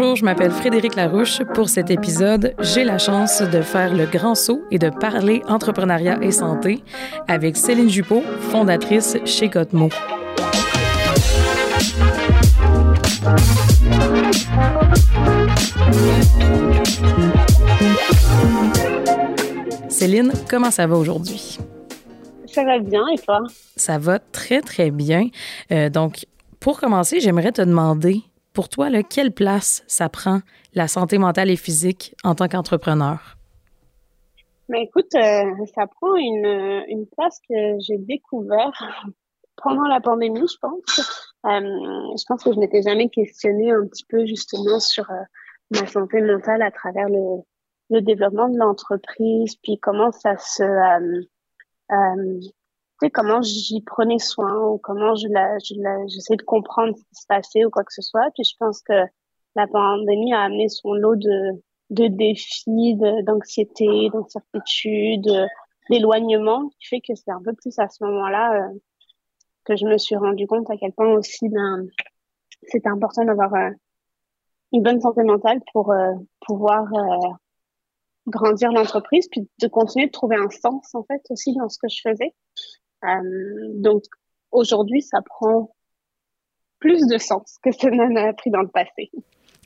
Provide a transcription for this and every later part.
Bonjour, je m'appelle Frédéric Larouche. Pour cet épisode, j'ai la chance de faire le grand saut et de parler entrepreneuriat et santé avec Céline Juppot, fondatrice chez Cotmo. Céline, comment ça va aujourd'hui? Ça va bien et toi? Ça va très, très bien. Euh, donc, pour commencer, j'aimerais te demander, pour toi, quelle place ça prend, la santé mentale et physique, en tant qu'entrepreneur? Ben, écoute, euh, ça prend une, une place que j'ai découvert pendant la pandémie, je pense. Euh, je pense que je n'étais jamais questionnée un petit peu justement sur euh, ma santé mentale à travers le, le développement de l'entreprise, puis comment ça se, euh, euh, comment j'y prenais soin ou comment je la, je la, j'essayais de comprendre ce qui se passait ou quoi que ce soit. Puis je pense que la pandémie a amené son lot de, de défis, d'anxiété, d'incertitude, d'éloignement, qui fait que c'est un peu plus à ce moment-là euh, que je me suis rendu compte à quel point aussi ben, c'était important d'avoir euh, une bonne santé mentale pour euh, pouvoir grandir l'entreprise, puis de continuer de trouver un sens en fait aussi dans ce que je faisais. Euh, donc aujourd'hui, ça prend plus de sens que ça n'en a pris dans le passé.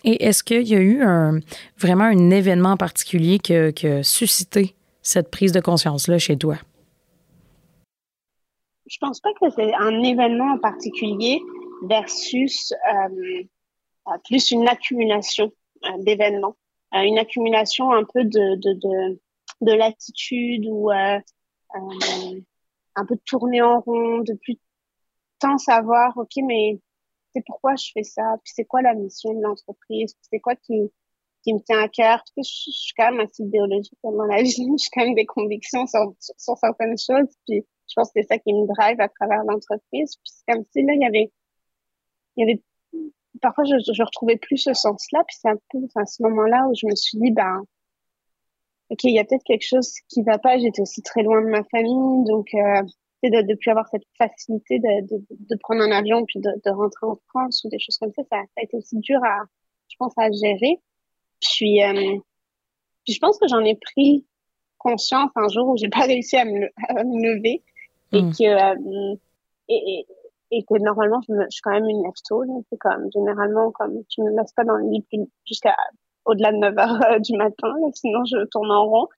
Et est-ce qu'il y a eu un, vraiment un événement en particulier qui a, qui a suscité cette prise de conscience-là chez toi? Je pense pas que c'est un événement en particulier versus euh, plus une accumulation euh, d'événements, euh, une accumulation un peu de de de, de l'attitude ou euh, euh, un peu tourner en rond, de plus tant savoir, ok, mais c'est pourquoi je fais ça, puis c'est quoi la mission de l'entreprise, c'est quoi qui qui me tient à cœur, parce je, je suis quand même assez idéologique dans la vie, j'ai quand même des convictions sur, sur, sur certaines choses, puis je pense que c'est ça qui me drive à travers l'entreprise. Puis c'est comme si là, il y avait, il y avait, parfois je, je retrouvais plus ce sens-là. Puis c'est un peu à ce moment-là où je me suis dit, ben, ok, il y a peut-être quelque chose qui va pas. J'étais aussi très loin de ma famille, donc euh, de, de plus avoir cette facilité de, de, de prendre un avion puis de, de, rentrer en France ou des choses comme ça, ça, ça a été aussi dur à, je pense, à gérer. Puis, euh, puis je pense que j'en ai pris conscience un jour où j'ai pas réussi à me, à me lever et mm. que euh, et, et, et, que normalement je, me, je suis quand même une lève tôt c'est comme généralement comme tu me laisses pas dans le lit jusqu'à au-delà de 9 heures euh, du matin sinon je tourne en rond.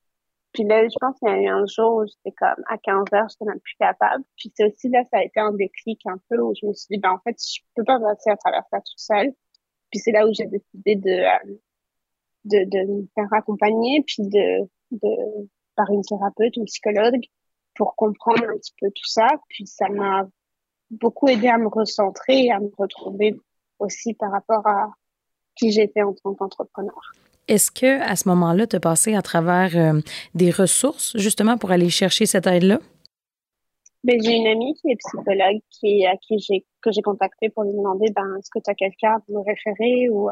Puis là je pense qu'il y a eu un jour où j'étais comme à 15 heures j'étais même plus capable. Puis c'est aussi là ça a été un déclic un peu où je me suis dit ben en fait je peux pas passer à travers ça toute seule. Puis c'est là où j'ai décidé de, euh, de de me faire accompagner puis de de par une thérapeute une psychologue pour comprendre un petit peu tout ça. Puis ça m'a beaucoup aidé à me recentrer et à me retrouver aussi par rapport à qui j'étais en tant qu'entrepreneur. Est-ce que à ce moment-là, tu as passé à travers euh, des ressources justement pour aller chercher cette aide-là? Ben, j'ai une amie qui est psychologue qui, à qui j'ai que j'ai contacté pour lui demander ben est-ce que tu as quelqu'un à me référer ou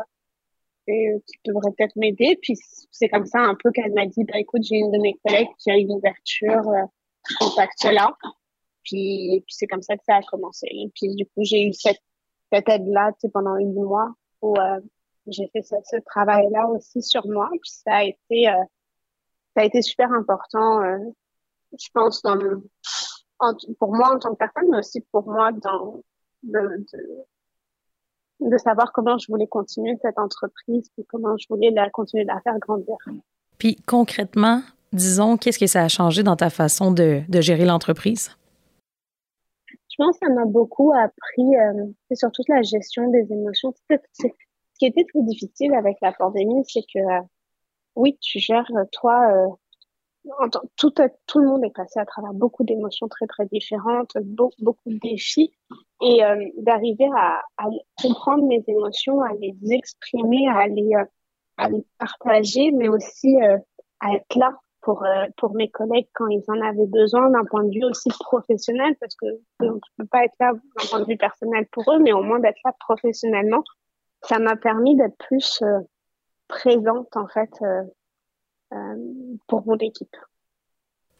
et, qui devrait peut-être m'aider? Puis c'est comme ça un peu qu'elle m'a dit ben écoute, j'ai une de mes collègues qui a une ouverture euh, contact-là. Puis, puis c'est comme ça que ça a commencé. Et puis du coup, j'ai eu cette, cette aide-là pendant huit mois où euh, j'ai fait ce, ce travail-là aussi sur moi. Puis ça a été, euh, ça a été super important, euh, je pense, dans le, en, pour moi en tant que personne, mais aussi pour moi dans de, de, de savoir comment je voulais continuer cette entreprise, puis comment je voulais la continuer de la faire grandir. Puis concrètement, disons, qu'est-ce que ça a changé dans ta façon de, de gérer l'entreprise? Je pense que ça m'a beaucoup appris euh, sur toute la gestion des émotions. Ce qui était très difficile avec la pandémie, c'est que euh, oui, tu gères toi, euh, tout, tout le monde est passé à travers beaucoup d'émotions très très différentes, beaucoup, beaucoup de défis, et euh, d'arriver à, comprendre mes émotions, à les exprimer, à les, euh, à les partager, mais aussi euh, à être là pour euh, pour mes collègues quand ils en avaient besoin d'un point de vue aussi professionnel parce que on ne peut pas être là d'un point de vue personnel pour eux mais au moins d'être là professionnellement ça m'a permis d'être plus euh, présente en fait euh, euh pour mon équipe.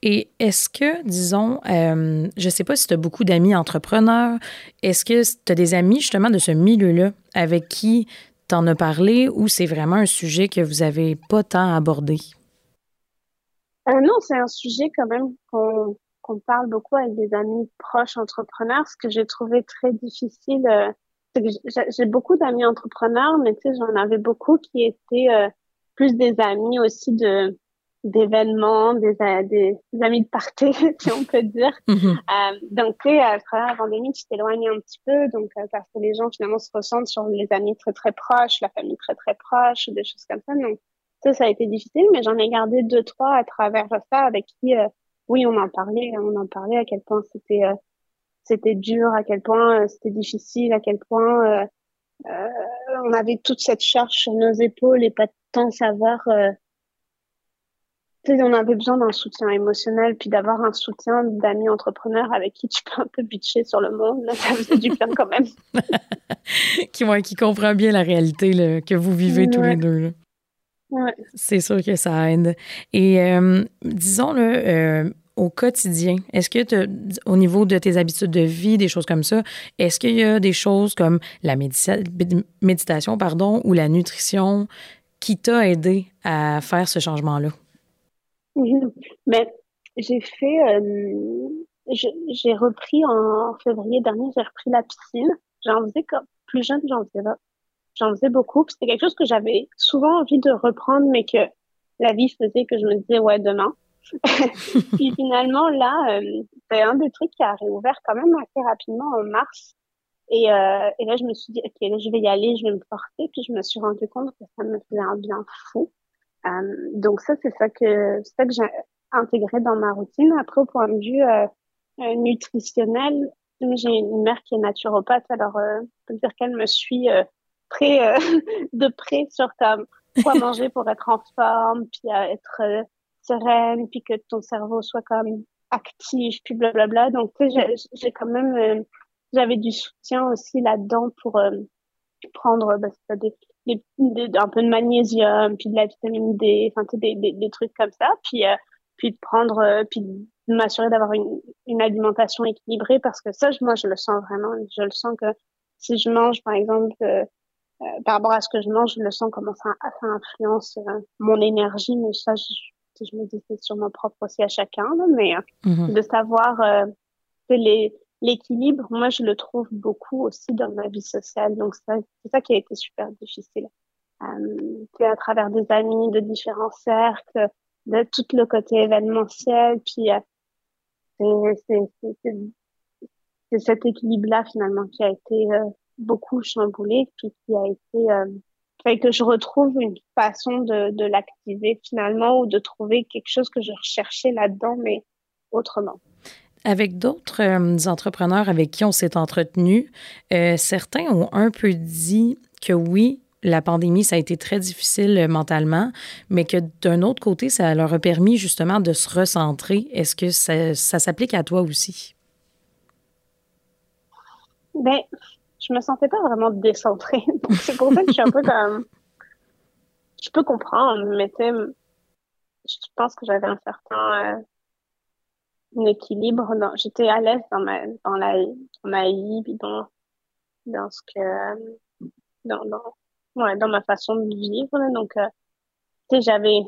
Et est-ce que, disons, je ne sais pas si tu as beaucoup d'amis entrepreneurs, est-ce que tu as des amis justement de ce milieu-là avec qui t'en as parlé ou c'est vraiment un sujet que vous avez pas tant abordé? Euh, non, c'est un sujet quand même qu'on parle beaucoup avec des amis proches entrepreneurs. Ce que j'ai trouvé très difficile, euh, j'ai beaucoup d'amis entrepreneurs, mais tu sais, j'en avais beaucoup qui étaient euh, plus des amis aussi de d'événements, des, euh, des, amis de party, si on peut dire. Mm-hmm. Euh, donc, tu sais, à travers la pandémie, tu t'éloignes un petit peu, donc parce que les gens finalement se ressentent sur les amis très très proches, la famille très très proche, des choses comme ça. Donc, ça, ça a été difficile, mais j'en ai gardé deux trois à travers ça avec qui oui, on en parlait, on en parlait à quel point c'était euh, c'était dur, à quel point euh, c'était difficile, à quel point euh, on avait toute cette charge sur nos épaules et pas tant savoir. on avait besoin d'un soutien émotionnel, puis d'avoir un soutien d'amis entrepreneurs avec qui tu peux un peu bitcher sur le monde. Là, ça faisait du bien quand même. qui, ouais, qui comprend bien la réalité que vous vivez tous les deux. C'est sûr que ça aide. Et disons, le au quotidien? Est-ce que au niveau de tes habitudes de vie, des choses comme ça, est-ce qu'il y a des choses comme la méditation pardon, ou la nutrition qui t'a aidé à faire ce changement-là? Mais j'ai fait, euh, j'ai repris en février dernier, j'ai repris la piscine. J'en faisais comme plus jeune, j'en faisais J'en faisais beaucoup. C'était quelque chose que j'avais souvent envie de reprendre, mais que la vie faisait que je me disais, ouais, demain. Puis finalement, là, euh, c'est un des trucs qui a réouvert quand même assez rapidement en mars. Et, euh, et là, je me suis dit, ok, là, je vais y aller, je vais me forcer. Puis je me suis rendu compte que ça me faisait un bien fou. Euh, donc ça, c'est ça que ça que j'ai intégré dans ma routine. Après, au point de vue nutritionnel, j'ai une mère qui est naturopathe, alors euh, je peux dire qu'elle me suit très de près sur comme quoi manger pour être en forme, puis être sereine, puis que ton cerveau soit comme actif, puis blablabla. Donc, tu sais, j'ai quand même, euh, j'avais du soutien aussi là-dedans pour euh, prendre bah, des, des, un peu de magnésium, puis de la vitamine D, enfin, tu sais, des, des, des, trucs comme ça, puis euh, puis de prendre, puis de m'assurer d'avoir une, une alimentation équilibrée, parce que ça, moi, je le sens vraiment. Je le sens que si je mange, par exemple, par rapport à ce que je mange, je le sens comment ça, ça influence mon énergie, mais ça, je, je me dis c'est sûrement propre aussi à chacun, mais euh, mhm. de savoir euh, l'équilibre, moi je le trouve beaucoup aussi dans ma vie sociale. Donc c'est ça qui a été super difficile. Euh, à travers des amis de différents cercles, de tout le côté événementiel, puis euh, c'est cet équilibre-là finalement qui a été beaucoup chamboulé, puis qui a été fait que je retrouve une façon de, de l'activer finalement ou de trouver quelque chose que je recherchais là-dedans, mais autrement. Avec d'autres euh, entrepreneurs avec qui on s'est entretenu, euh, certains ont un peu dit que oui, la pandémie, ça a été très difficile euh, mentalement, mais que d'un autre côté, ça leur a permis justement de se recentrer. Est-ce que ça, ça s'applique à toi aussi? Ben, je me sentais pas vraiment décentrée. C'est pour ça que je suis un peu comme, je peux comprendre, mais tu je pense que j'avais un certain euh, équilibre. Dans... J'étais à l'aise dans ma dans la dans ma vie, puis dans dans ce que dans dans ouais dans ma façon de vivre. Donc euh, tu sais j'avais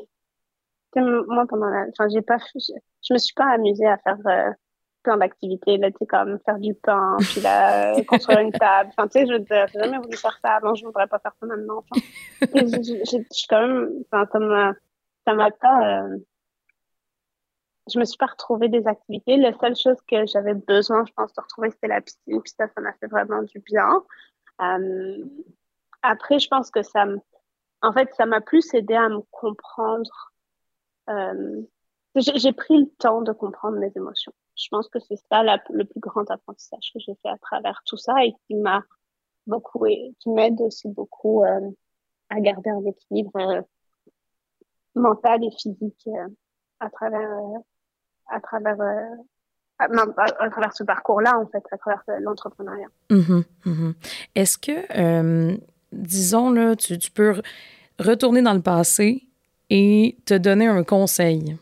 moi pendant la enfin j'ai pas je, je me suis pas amusée à faire euh, plein d'activités, là, tu sais, comme faire du pain, puis là, construire une table. Enfin, tu sais, je veux dire, j'ai jamais voulu faire ça avant, je voudrais pas faire ça maintenant. Enfin, je suis quand même, enfin, ça m'a, ça m'a pas, euh, je me suis pas retrouvée des activités. La seule chose que j'avais besoin, je pense, de retrouver, c'était la piscine, puis ça, ça m'a fait vraiment du bien. Euh, après, je pense que ça me, en fait, ça m'a plus aidé à me comprendre. Euh, j'ai pris le temps de comprendre mes émotions je pense que c'est ça le plus grand apprentissage que j'ai fait à travers tout ça et qui m'a beaucoup qui m'aide aussi beaucoup euh, à garder un équilibre euh, mental et physique euh, à travers à travers à, travers ce parcours-là en fait, à travers l'entrepreneuriat. Mm-hmm, mm-hmm. Est-ce que disons là, tu peux retourner dans le passé et te donner un conseil?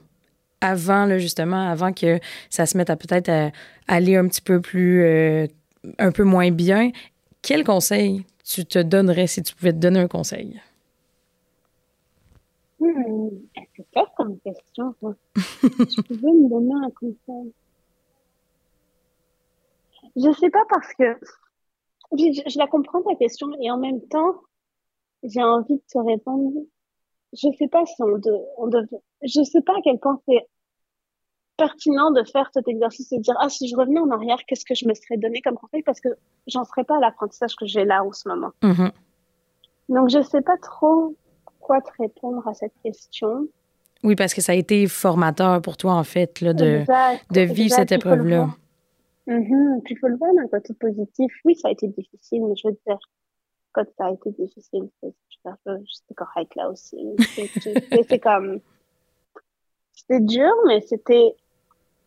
Avant, là, justement, avant que ça se mette à peut-être aller un petit peu plus, euh, un peu moins bien, quel conseil tu te donnerais si tu pouvais te donner un conseil? Hmm, c'est pas comme question, tu pouvais me donner un conseil. Je sais pas parce que je, la comprends ta question et en même temps, j'ai envie de te répondre. Je sais pas si on, de, on je sais pas à quel point c'est pertinent de faire cet exercice et de dire ah si je revenais en arrière qu'est-ce que je me serais donné comme conseil? Parce que j'en serais pas à l'apprentissage que j'ai là en ce moment. Mm-hmm. Donc je sais pas trop quoi te répondre à cette question. Oui parce que ça a été formateur pour toi en fait là, de de vivre cette épreuve là. Mm-hmm. Puis il faut le voir d'un côté positif. Oui ça a été difficile mais je veux dire quand ça a été difficile c'était correct là aussi. C'est comme c'était dur mais c'était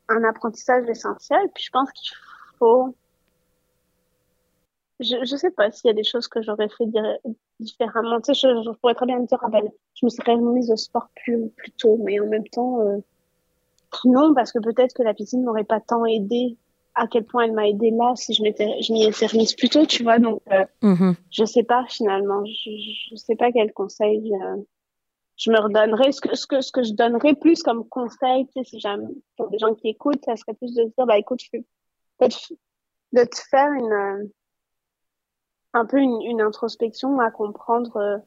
un apprentissage essentiel. Puis je pense qu'il faut. Je ne sais pas s'il y a des choses que j'aurais fait différemment. Tu sais, je, pourrais très bien me dire, ah ben, je me serais remise au sport plus, plus tôt, mais en même temps, euh, non, parce que peut-être que la piscine m'aurait pas tant aidé à quel point elle m'a aidé là si je m'étais je m'y étais remise plus tôt tu vois donc euh, mm-hmm. je sais pas finalement je, je sais pas quel conseil euh, je me redonnerais ce que, ce que, ce que je donnerais plus comme conseil, tu sais, si jamais, pour des gens qui écoutent, ça serait plus de dire, bah, écoute, peut-être de te faire une, euh, un peu une, une introspection à comprendre, euh,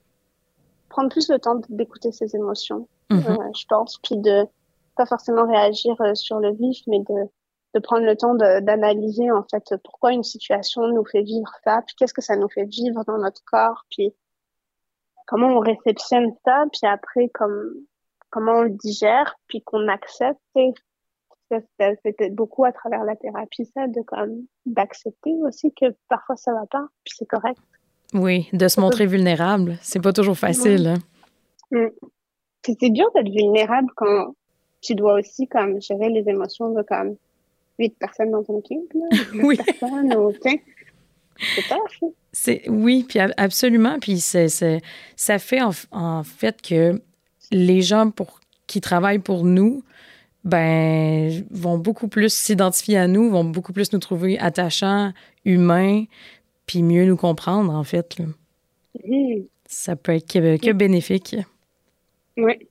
prendre plus le temps d'écouter ses émotions, mm-hmm. euh, je pense, puis de pas forcément réagir sur le vif, mais de, de prendre le temps d'analyser, en fait, pourquoi une situation nous fait vivre ça, puis qu'est-ce que ça nous fait vivre dans notre corps, puis comment on réceptionne ça, puis après, comme, comment on le digère, puis qu'on accepte. C'était beaucoup à travers la thérapie, ça, de comme d'accepter aussi que parfois ça va pas, puis c'est correct. Oui, de se montrer vulnérable, c'est pas toujours facile. Hein. Mm. C'est dur d'être vulnérable quand tu dois aussi comme gérer les émotions de comme huit personnes dans ton équipe, oui. personnes, c'est pas oui, puis absolument, puis c'est, ça fait en, fait que les gens pour qui travaillent pour nous, ben vont beaucoup plus s'identifier à nous, vont beaucoup plus nous trouver attachants, humains, puis mieux nous comprendre en fait. Ça peut être que, que bénéfique. Oui.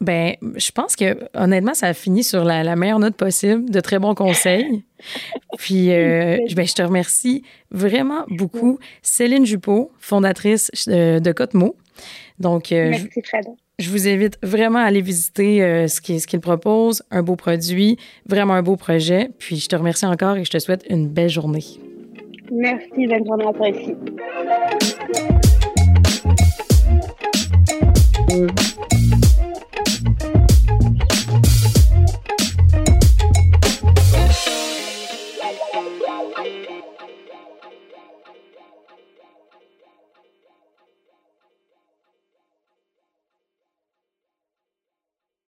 Ben, je pense que honnêtement, ça a fini sur la, meilleure note possible, de très bons conseils. Puis, euh, ben, je te remercie vraiment beaucoup, Céline Juppot, fondatrice euh, de Cotemo. Donc, euh, Merci, je, je vous invite vraiment à aller visiter ce qu'il ce qu'il propose, un beau produit, vraiment un beau projet. Puis, je te remercie encore et je te souhaite une belle journée. Merci, bonne journée à toi aussi.